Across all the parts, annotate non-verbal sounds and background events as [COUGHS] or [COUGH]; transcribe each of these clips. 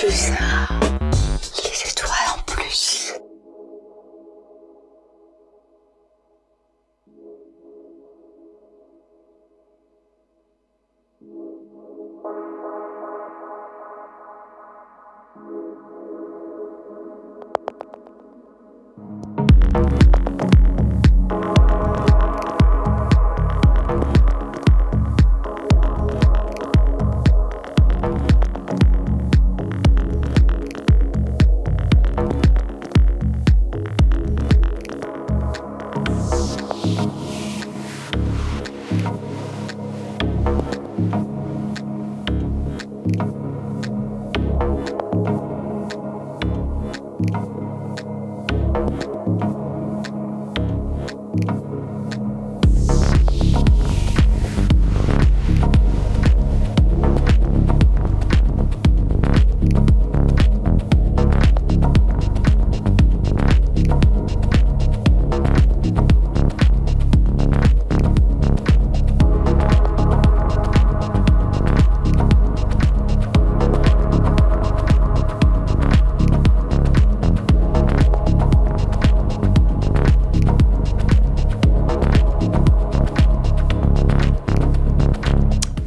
对不。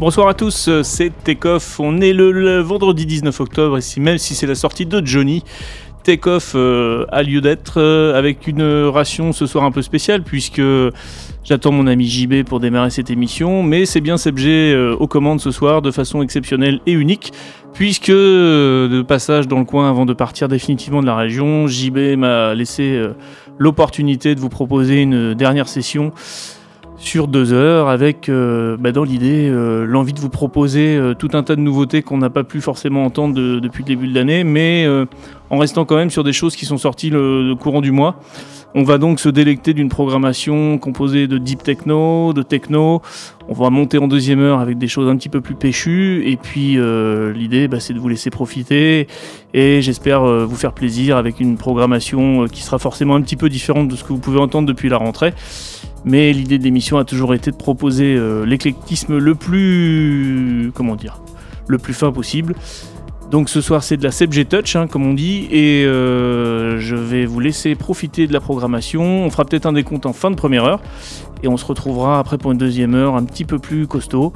Bonsoir à tous, c'est Takeoff. On est le, vendredi 19 octobre, ici, même si c'est la sortie de Johnny. Takeoff euh, a lieu d'être euh, avec une ration ce soir un peu spéciale, puisque j'attends mon ami JB pour démarrer cette émission. Mais c'est bien CBG euh, aux commandes ce soir de façon exceptionnelle et unique, puisque de passage dans le coin avant de partir définitivement de la région, JB m'a laissé l'opportunité de vous proposer une dernière session sur deux heures avec euh, bah, dans l'idée euh, l'envie de vous proposer euh, tout un tas de nouveautés qu'on n'a pas pu forcément entendre depuis le début de l'année, mais en restant quand même sur des choses qui sont sorties le, courant du mois. On va donc se délecter d'une programmation composée de deep techno, de techno. On va monter en deuxième heure avec des choses un petit peu plus péchues. Et puis l'idée, bah, c'est de vous laisser profiter. Et j'espère vous faire plaisir avec une programmation qui sera forcément un petit peu différente de ce que vous pouvez entendre depuis la rentrée. Mais l'idée de l'émission a toujours été de proposer euh, l'éclectisme le plus. comment dire Le plus fin possible. Donc ce soir c'est de la CBG Touch, hein, comme on dit, et euh, je vais vous laisser profiter de la programmation. On fera peut-être un décompte en fin de première heure, et on se retrouvera après pour une deuxième heure un petit peu plus costaud.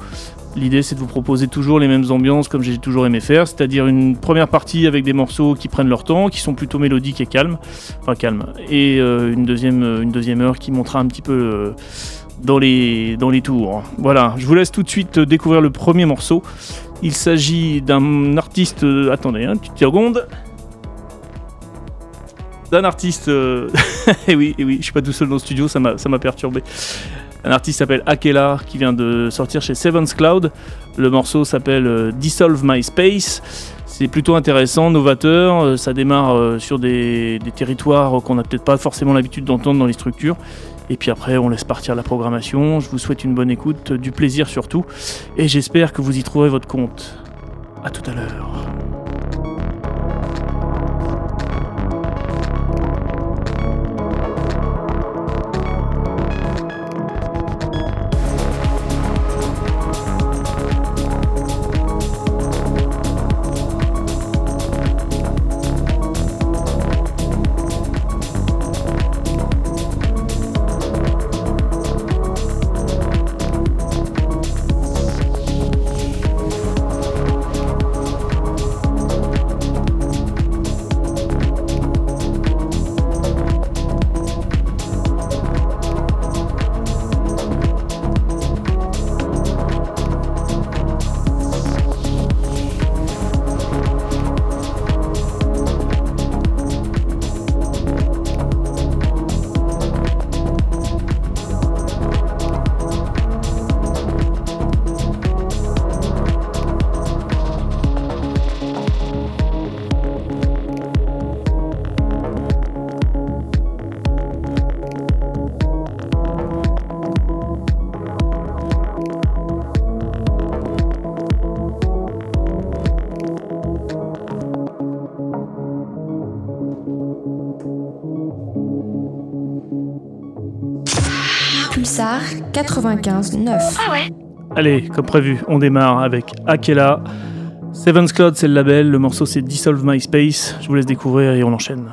L'idée c'est de vous proposer toujours les mêmes ambiances comme j'ai toujours aimé faire, c'est-à-dire une première partie avec des morceaux qui prennent leur temps, qui sont plutôt mélodiques et calmes, enfin calmes, et euh, une, deuxième, une deuxième heure qui montera un petit peu euh, dans, les, dans les tours. Voilà, je vous laisse tout de suite découvrir le premier morceau. Il s'agit d'un artiste. Euh, attendez, hein, une petite seconde. D'un artiste. et [LAUGHS] eh oui, et eh oui, je suis pas tout seul dans le studio, ça m'a perturbé. Un artiste s'appelle Akela qui vient de sortir chez Seven's Cloud. Le morceau s'appelle euh, Dissolve My Space. C'est plutôt intéressant, novateur. Euh, ça démarre euh, sur des, territoires qu'on n'a peut-être pas forcément l'habitude d'entendre dans les structures. Et puis après, on laisse partir la programmation. Je vous souhaite une bonne écoute, du plaisir surtout. Et j'espère que vous y trouverez votre compte. A tout à l'heure. 95 9. Ah ouais Allez, comme prévu, on démarre avec Akela. Seven's Cloud, c'est le label. Le morceau, c'est Dissolve My Space. Je vous laisse découvrir et on enchaîne.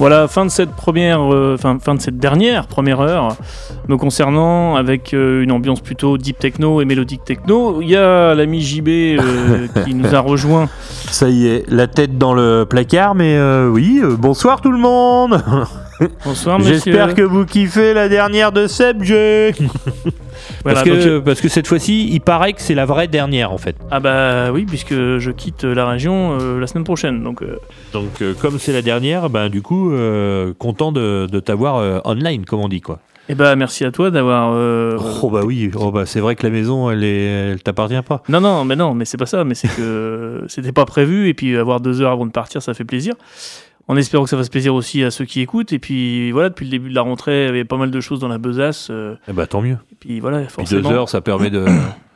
Voilà, fin de cette première, euh, fin, fin de cette dernière première heure me concernant avec euh, une ambiance plutôt deep techno et mélodique techno. Il y a l'ami JB euh, [LAUGHS] qui nous a rejoint. Ça y est, la tête dans le placard, mais oui, bonsoir tout le monde Bonsoir [LAUGHS] monsieur. J'espère que vous kiffez la dernière de Seb J. [LAUGHS] Voilà, parce, que, donc- parce que cette fois-ci, il paraît que c'est la vraie dernière en fait. Ah bah oui, puisque je quitte la région euh, la semaine prochaine. Donc euh, Donc euh, comme c'est la dernière, ben du coup, content de, de t'avoir online, comme on dit quoi. eh bah merci à toi d'avoir. euh, Oh bah oui, oh bah c'est vrai que la maison, elle, est, elle t'appartient pas. Non, non, mais non, mais c'est pas ça, mais c'est que [LAUGHS] c'était pas prévu, et puis avoir deux heures avant de partir, ça fait plaisir. En espérant que ça fasse plaisir aussi à ceux qui écoutent, et puis voilà, depuis le début de la rentrée, il y avait pas mal de choses dans la besace, euh, Eh bah tant mieux. et puis voilà, Puis forcément. deux heures, ça permet de.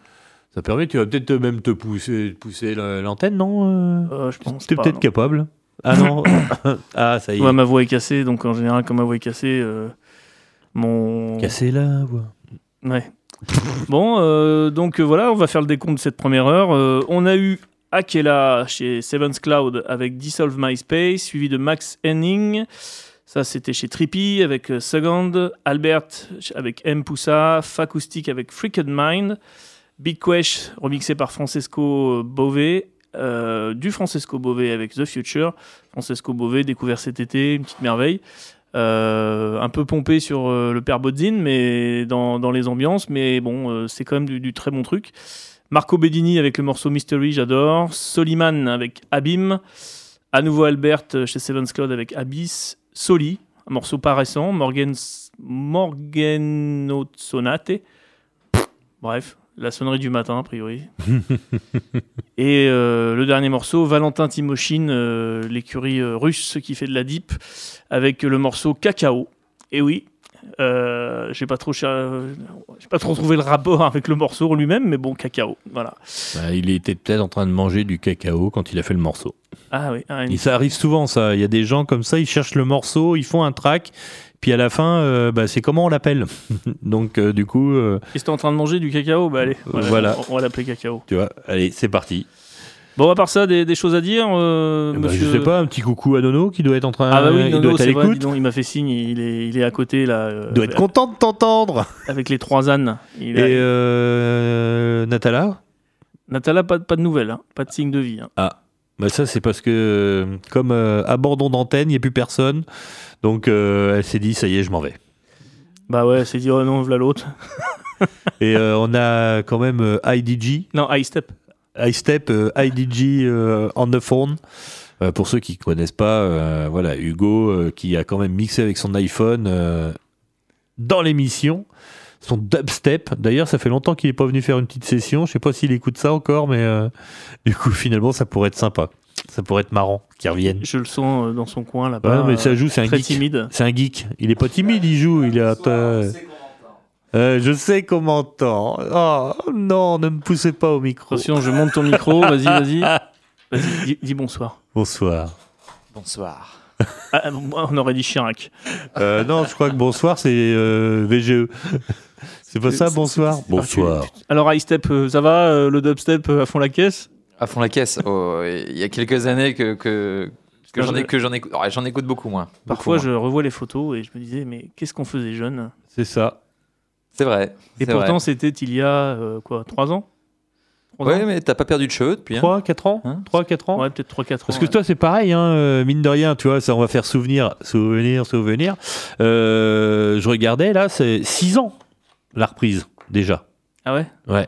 [COUGHS] ça permet, tu vas peut-être même te pousser, pousser la- l'antenne, non euh? Euh, je pense T'es peut-être capable. Ah non [COUGHS] Ah, ça y est. Ouais, ma voix est cassée, donc en général, quand ma voix est cassée, euh, mon. Casser la voix. Ouais. [LAUGHS] bon, euh, donc voilà, on va faire le décompte de cette première heure. On a eu Akela chez Seven's Cloud avec Dissolve MySpace, suivi de Max Henning. Ça, c'était chez Trippy avec euh, Second, Albert avec M. Poussa, Facoustic avec Freaked Mind, Big Quesh remixé par Francesco Bové, euh, du Francesco Bové avec The Future. Francesco Bové, découvert cet été, une petite merveille. Euh, un peu pompé sur le père Bodzin, mais dans, les ambiances, mais bon, c'est quand même du très bon truc. Marco Bedini avec le morceau Mystery, j'adore. Soliman avec Abim. À nouveau Albert euh, chez Seven's Cloud avec Abyss. Soli, un morceau pas récent. Morgan, Morgano Sonate. Bref, la sonnerie du matin, a priori. [LAUGHS] Et euh, le dernier morceau, Valentin Timoshin, euh, l'écurie euh, russe qui fait de la deep, avec le morceau Cacao. Et oui, euh, j'ai pas trop j'ai pas trop trouvé le rapport avec le morceau lui-même, mais bon, Cacao, voilà. Bah, il était peut-être en train de manger du cacao quand il a fait le morceau. Ah oui, ah, une- Et ça arrive souvent, ça. Il y a des gens comme ça, ils cherchent le morceau, ils font un track, puis à la fin, euh, bah, c'est comment on l'appelle. [LAUGHS] Donc, euh, du coup, euh, que t'es en train de manger du cacao Bah allez, voilà, Voilà. on, on va l'appeler Cacao. tu vois, allez, c'est parti. Bon, à part ça, des, des choses à dire, euh, Eh ben, monsieur... Je sais pas, un petit coucou à Nono qui doit être en train Ah bah oui, il Nono, doit être à c'est vrai, dis l'écoute. il m'a fait signe, il est, il est à côté là, euh, Il doit être content de t'entendre. avec les trois ânes. Il Et a- euh, Natala Natala, pas, de- pas de nouvelles, hein, pas de signe de vie. hein. bah ça c'est parce que euh, comme euh, abandon d'antenne, il n'y a plus personne. Donc euh, elle s'est dit ça y est, je m'en vais. Bah ouais, c'est dit, oh non, voilà l'autre. Et euh, on a quand même euh, IDG, Non, High Step. iStep, euh, IDG euh, on the phone. Euh, pour ceux qui connaissent pas, euh, voilà, Hugo euh, qui a quand même mixé avec son iPhone euh, dans l'émission. Son dubstep. D'ailleurs, ça fait longtemps qu'il n'est pas venu faire une petite session. Je sais pas s'il écoute ça encore, mais euh, [LAUGHS] du coup, finalement, ça pourrait être sympa. Ça pourrait être marrant qu'il revienne. Je le sens dans son coin là-bas. Ouais, mais ça joue, c'est un très geek. timide. C'est un geek. Il est pas timide, il joue. Il est à ta- Euh, je sais comment t'entends. Oh non, ne me poussez pas au micro. Attention, je monte ton micro, vas-y, vas-y. [LAUGHS] Vas-y, dis, dis bonsoir. Bonsoir. Bonsoir. Ah, moi, on aurait dit Chirac. Euh, non, je crois que bonsoir, c'est euh, VGE. [LAUGHS] C'est pas ça, bonsoir? Bonsoir. Alors, High Step, ça va Le dubstep à fond la caisse? À fond la caisse. Oh, il y a quelques années que, que, que j'en ai que j'en C'est vrai. Et pourtant, c'était il y a, euh, quoi, 3 ans? Ouais, ans? mais t'as pas perdu de cheveux depuis. hein 3, 4 ans? Hein? 3, 4 ans? Ouais, peut-être 3-4 ans. Parce que ouais. toi, c'est pareil, hein, euh, mine de rien, tu vois, ça, on va faire souvenir, souvenir, souvenir. Euh, je regardais, là, c'est 6 ans, la reprise, déjà. Ah ouais? Ouais.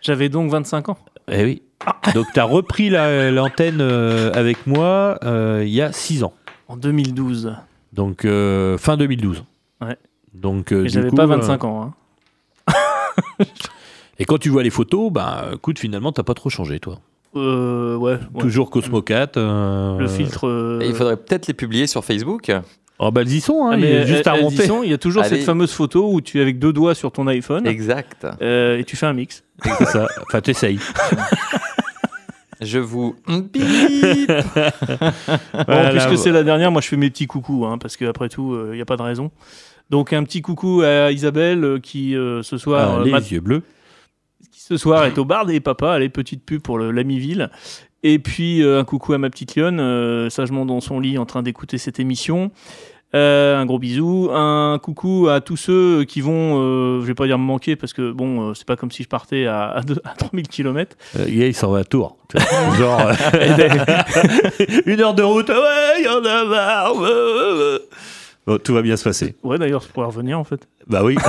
J'avais donc 25 ans. Eh oui. Donc, tu as repris la- l'antenne euh, avec moi euh, il y a 6 ans. En 2012. Donc, euh, fin 2012. Donc, euh, j'avais pas euh, 25 ans. hein. [LAUGHS] Et quand tu vois les photos, bah, écoute, finalement, t'as pas trop changé, toi. Euh, ouais. ouais. Toujours Cosmocat. euh, Le filtre. euh, Et il faudrait peut-être les publier sur Facebook. Oh, bah, elles y sont, hein, Ah, il mais y a juste à remonter. sont. Il y a toujours Allez. cette fameuse photo où tu es avec deux doigts sur ton iPhone Exact. euh, et tu fais un mix. C'est ça. Enfin, t'essayes. [LAUGHS] Je vous. Bip. [LAUGHS] Bon, Voilà. puisque c'est la dernière, moi je fais mes petits coucous, hein, parce qu'après tout, il n'y a pas de raison. Donc un petit coucou à Isabelle euh, qui euh, ce soir Ah, euh, les m'a- yeux bleus. qui ce soir est au bar des papas, allez petite pub pour le- l'ami ville, Et puis euh, un coucou à ma petite lionne, euh, sagement dans son lit en train d'écouter cette émission. Euh, un gros bisou, un coucou à tous ceux qui vont, euh, je vais pas dire me manquer parce que bon, euh, c'est pas comme si je partais à, à, deux- à 3000 km. Euh, il s'en va à Tours. [LAUGHS] Genre, euh, [LAUGHS] une heure de route, ouais, y en a marre. Bon, tout va bien se passer. Ouais, d'ailleurs, ça pourrait revenir en fait. Bah oui. [LAUGHS]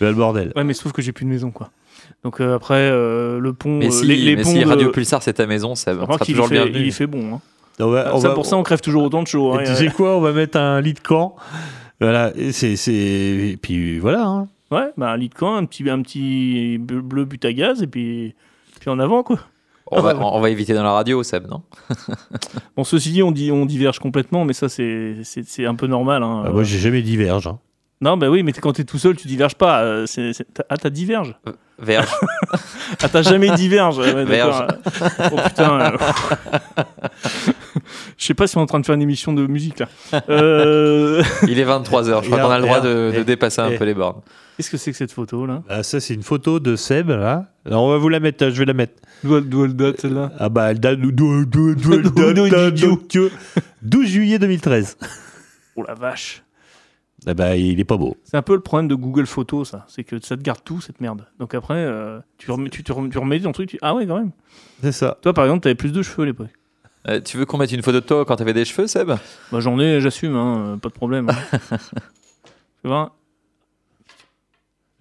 Bah, le bordel. Ouais, mais sauf que j'ai plus de maison quoi. Donc euh, après, euh, le pont, Mais euh, si, les, les mais ponts si de- Radio Pulsar c'est ta maison, ça Remarque sera qu'il toujours fait, il fait bon. Hein. On va, on ça, va- pour ça, on crève toujours autant de chaud. hein. Et tu sais quoi On va mettre un lit de camp. Voilà. Et c'est, c'est... Et puis voilà. hein. Ouais, bah, un lit de camp, un petit, un petit bleu bleu but à gaz et puis, puis en avant quoi. On va, on va éviter dans la radio, Seb, non [LAUGHS] Bon, ceci dit, on, dit, on diverge complètement, mais ça, c'est c'est- c'est un peu normal. hein. Ah, moi, j'ai jamais diverge. hein. Non, bah oui, mais t'es- quand t'es tout seul, tu diverges pas. euh, c'est- c'est- t'as- Ah, t'as diverge Verge. [LAUGHS] Ah, t'as jamais diverge ouais, Verge. Oh putain. euh. [LAUGHS] Je sais pas si on est en train de faire une émission de musique là. Euh, Il est 23h, je crois qu'on a le droit de, de et- dépasser un et- peu les bornes. Qu'est-ce que c'est que cette photo là Ah, ça, c'est une photo de Seb, là. Alors, on va vous la mettre. hein, Je vais la mettre. D'où elle, date celle-là Ah bah, elle date... d'où- d'où- d'où- d'où elle D'où- date, d'où- date, d'où- d'où- 12 juillet 2013. Oh la vache. Ah bah, il est pas beau. C'est un peu le problème de Google Photos, ça. C'est que ça te garde tout, cette merde. Donc après, euh, tu, remets, tu, remets, tu remets ton truc. tu- Ah ouais, quand même. C'est ça. Toi, par exemple, t'avais plus de cheveux à l'époque. Euh, tu veux qu'on mette une photo de toi quand t'avais des cheveux, Seb Bah, j'en ai, j'assume, hein, euh, pas de problème. hein. Tu vois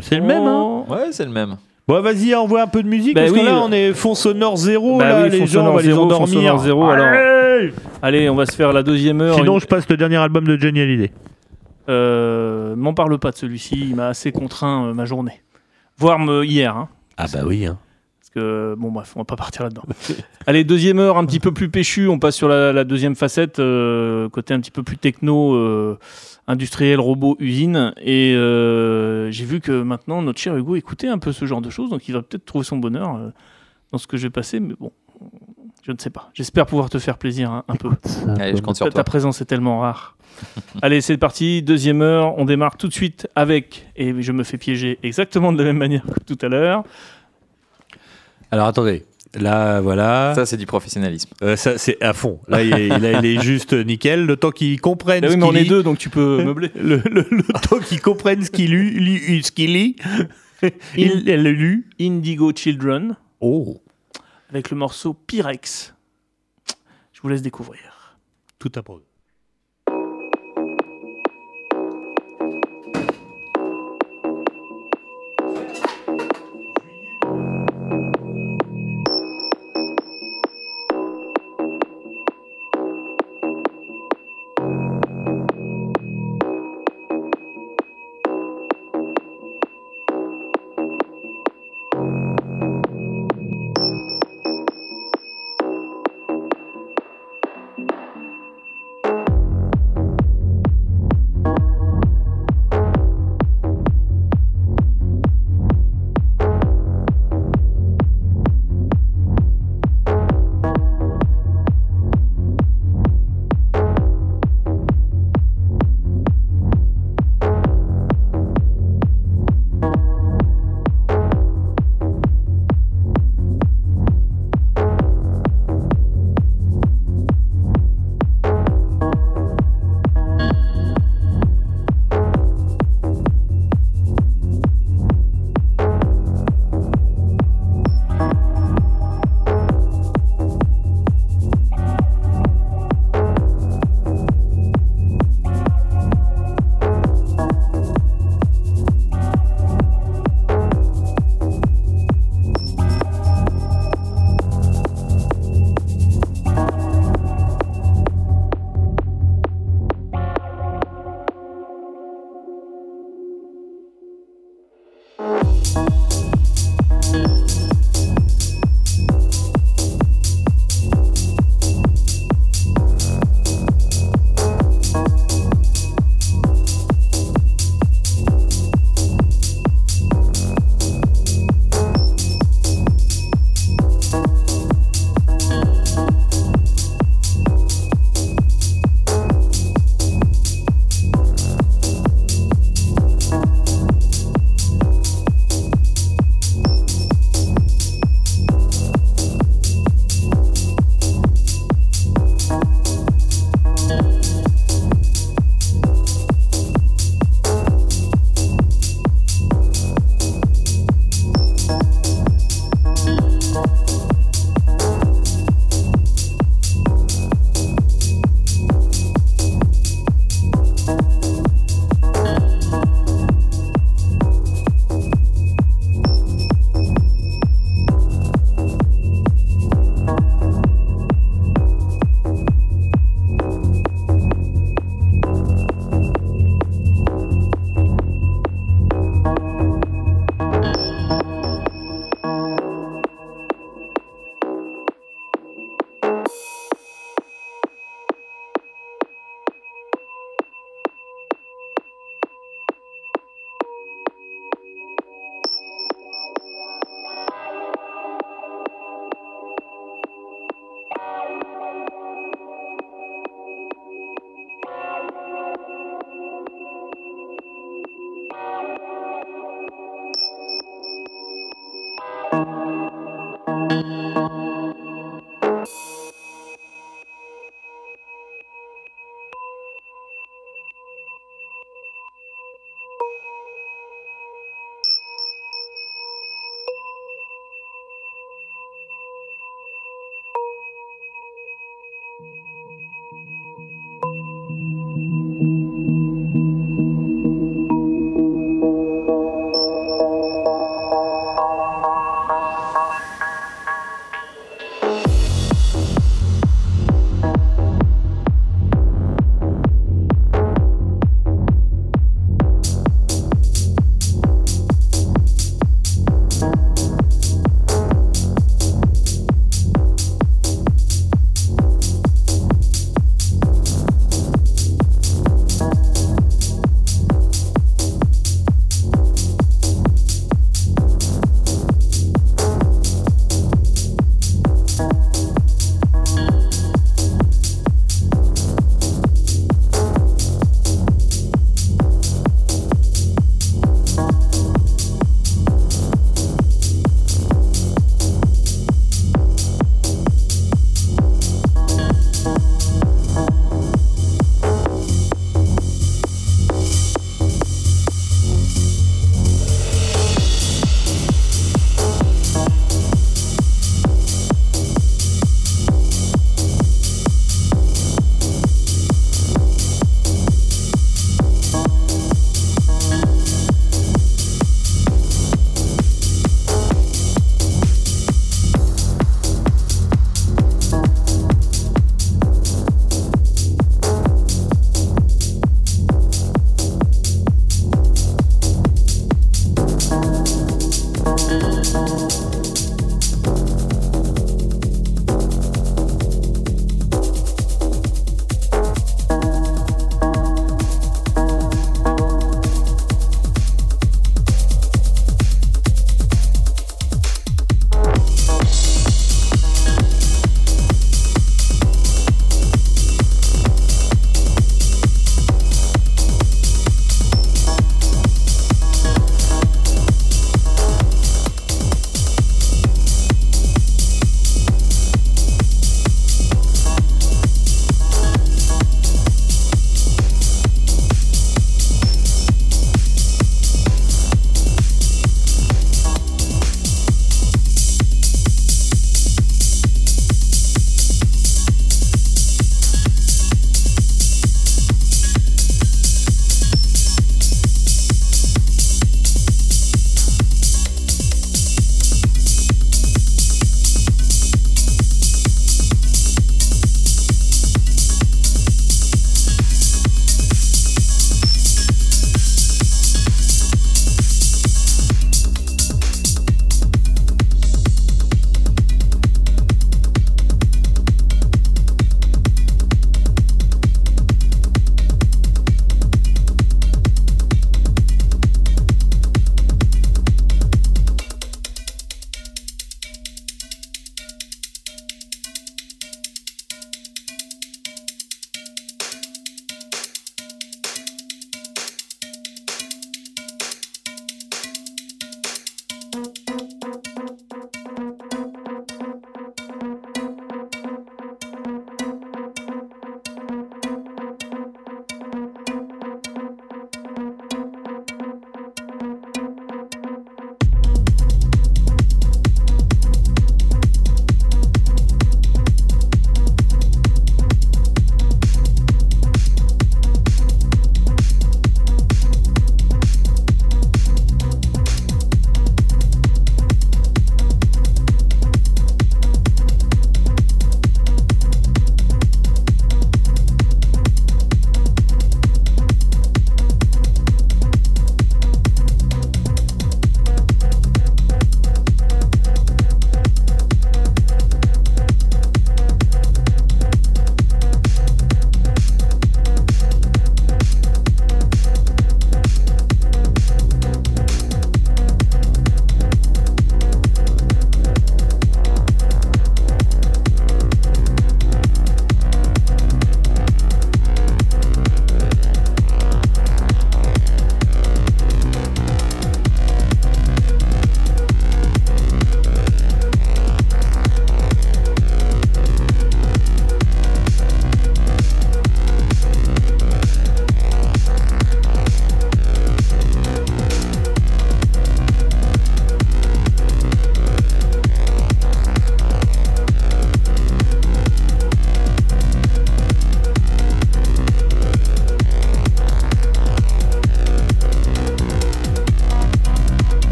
C'est le même, hein Oh. Ouais, c'est le même. Bon, vas-y, envoie un peu de musique, Bah parce oui. que là, on est fond sonore zéro, Bah là, oui, les fond gens, on sonore va les zéro, fond endormir. sonore zéro, alors. Allez Allez, on va se faire la deuxième heure. Sinon, Une- je passe le dernier album de Johnny Hallyday. Euh, M'en parle pas de celui-ci, il m'a assez contraint euh, ma journée. Voire me, hier, hein. Ah bah oui, hein. Parce que, bon, bref, on va pas partir là-dedans. [LAUGHS] Allez, deuxième heure, un petit peu plus péchu. On passe sur la, la deuxième facette, euh, côté un petit peu plus techno, euh, industriel, robot, usine. Et euh, j'ai vu que maintenant, notre cher Hugo écoutait un peu ce genre de choses, donc il va peut-être trouver son bonheur euh, dans ce que je vais passer, mais bon, je ne sais pas. J'espère pouvoir te faire plaisir hein, un peu. Allez, je compte Ta, présence est tellement rare. [LAUGHS] Allez, c'est parti. Deuxième heure. On démarre tout de suite avec, et je me fais piéger exactement de la même manière que tout à l'heure. Alors attendez, là voilà, Ça, c'est du professionnalisme. Euh, ça c'est à fond. Là il est, là, il est juste nickel. Le temps qu'ils comprennent ce oui, mais on est deux, donc tu peux [LAUGHS] meubler. le, le- le temps qu'ils comprennent ce qu'il lit, ce qu'il lit, il elle le lu. Indigo Children, Oh, avec le morceau Pyrex. Je vous laisse découvrir. tout à prendre.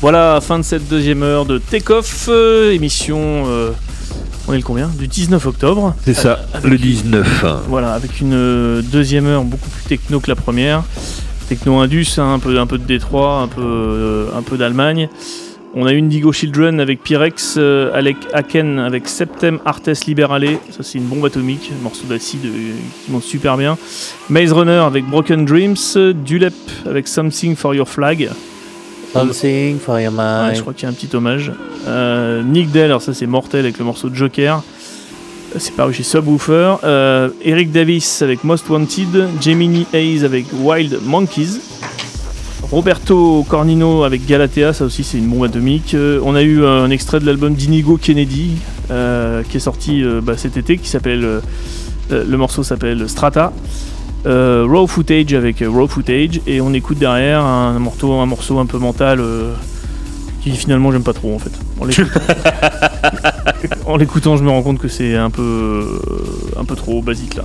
Voilà, fin de cette deuxième heure de Take-Off, euh, émission. euh, on est le combien? Du 19 octobre. C'est ça, le 19. Voilà, avec une euh, deuxième heure beaucoup plus techno que la première. Techno Indus, hein, un, peu, un peu de Détroit, un peu, euh, un peu d'Allemagne. On a eu Indigo Children avec Pyrex, Alec Aken avec Septem Artes Liberale, ça c'est une bombe atomique, un morceau d'acide qui monte super bien. Maze Runner avec Broken Dreams, Dulep avec Something for Your Flag, Something for your Ouais, mind. je crois qu'il y a un petit hommage. Euh, Nick Dell, alors ça c'est mortel avec le morceau Joker. Euh, C'est paru chez Subwoofer. Euh, Eric Davis avec Most Wanted. Gemini Hayes avec Wild Monkeys. Roberto Cornino avec Galatea, ça aussi c'est une bombe atomique. Euh, on a eu un extrait de l'album d'Inigo Kennedy qui est sorti bah, cet été, qui s'appelle. le morceau s'appelle Strata. Euh, raw footage avec euh, raw footage et on écoute derrière un morceau, un morceau un peu mental euh, qui finalement j'aime pas trop en fait. En l'écoutant, [LAUGHS] en l'écoutant, je me rends compte que c'est un peu euh, un peu trop basique là.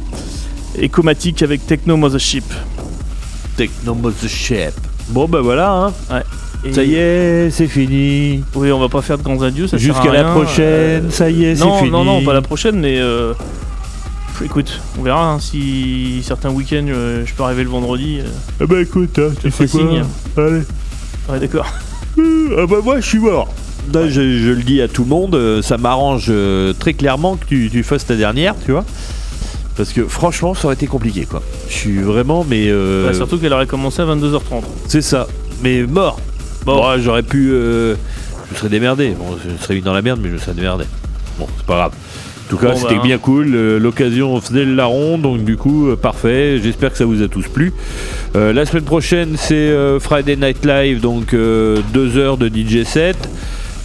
Ecomatic avec Techno Mothership. Techno Ship. Bon bah voilà, hein. Et- ça y est, c'est fini. Oui, on va pas faire de grands adieux, ça sert Jusqu'à la prochaine, Euh, ça y est, c'est non, fini. non, non, pas la prochaine, mais euh, écoute, on verra hein, si certains week-ends euh, je peux arriver le vendredi. euh, Ah bah écoute, hein, tu quoi signe. Allez. Ouais, d'accord. [LAUGHS] Ah bah moi je suis mort. Là, je, je le dis à tout le monde, euh, ça m'arrange euh, très clairement que tu, tu fasses ta dernière, tu vois. Parce que franchement, ça aurait été compliqué quoi. Je suis vraiment, mais. euh, Ouais, surtout qu'elle aurait commencé à 22h30. C'est ça. Mais mort. Bon. Bon, j'aurais pu. euh, je me serais démerdé. Bon, je serais mis dans la merde, mais je me serais démerdé. Bon, c'est pas grave. En tout cas, Bon, c'était bah, bien cool. euh, L'occasion faisait le larron, donc du coup, euh, parfait. J'espère que ça vous a tous plu. Euh, la semaine prochaine, c'est Friday Night Live, donc euh, deux heures de DJ set.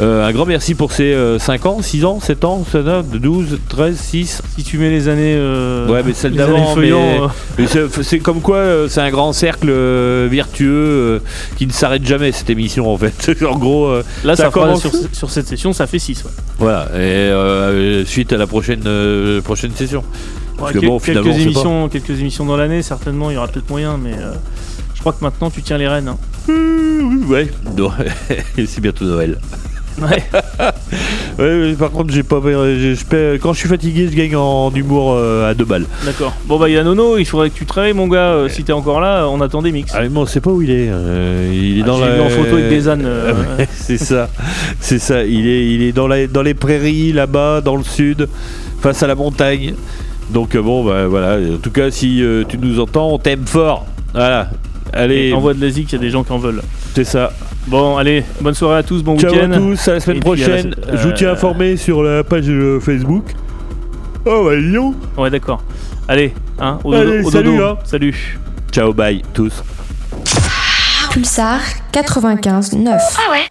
Euh, un grand merci pour ces 5 ans, 6 ans, 7 ans, 7 ans, 12, 13, 6. Si tu mets les années. euh, Ouais, mais celle d'avant, mais- euh, c'est comme quoi, euh, c'est un grand cercle euh, vertueux euh, qui ne s'arrête jamais cette émission en fait. [LAUGHS] en gros, euh, là, ça commence- sur, sur cette session, ça fait 6. Ouais. voilà. Et euh, suite à la prochaine euh, prochaine session. Parce que bon, quelques, émissions, quelques émissions dans l'année, certainement, il y aura peut-être moyen, mais euh, je crois que maintenant tu tiens les rênes. hein. Ouais. Non, [LAUGHS] c'est bientôt Noël. Ouais. [LAUGHS] Ouais, par contre, j'ai pas. j'ai- je paie- quand je suis fatigué, je gagne en humour euh, à deux balles. D'accord. Bon, bah, il y a Nono, il faudrait que tu travailles, mon gars. euh, si t'es encore là, on attend des mix. Ah, mais bon, on sait pas où il est. euh, il est Ah, dans j'ai la. vu en photo avec des ânes. euh, [LAUGHS] Ouais, c'est ça, c'est ça. Il est, il est dans, la, dans les prairies là-bas, dans le sud, face à la montagne. Donc euh, bon, bah, voilà. En tout cas, si euh, tu nous entends, on t'aime fort. Voilà. Allez, Envoie de l'Asie qu'il y a des gens qui en veulent. c'est ça. Bon, allez, bonne soirée à tous, bon Ciao week-end. à tous, à la semaine Et puis, à la prochaine. Je vous tiens euh, informé sur la page euh, Facebook. Oh bah Lyon. Ouais, d'accord. Allez, hein, au Allez, dodo. au salut, dodo. hein. Salut. Ciao, bye tous. Pulsar 95 9. Ah ouais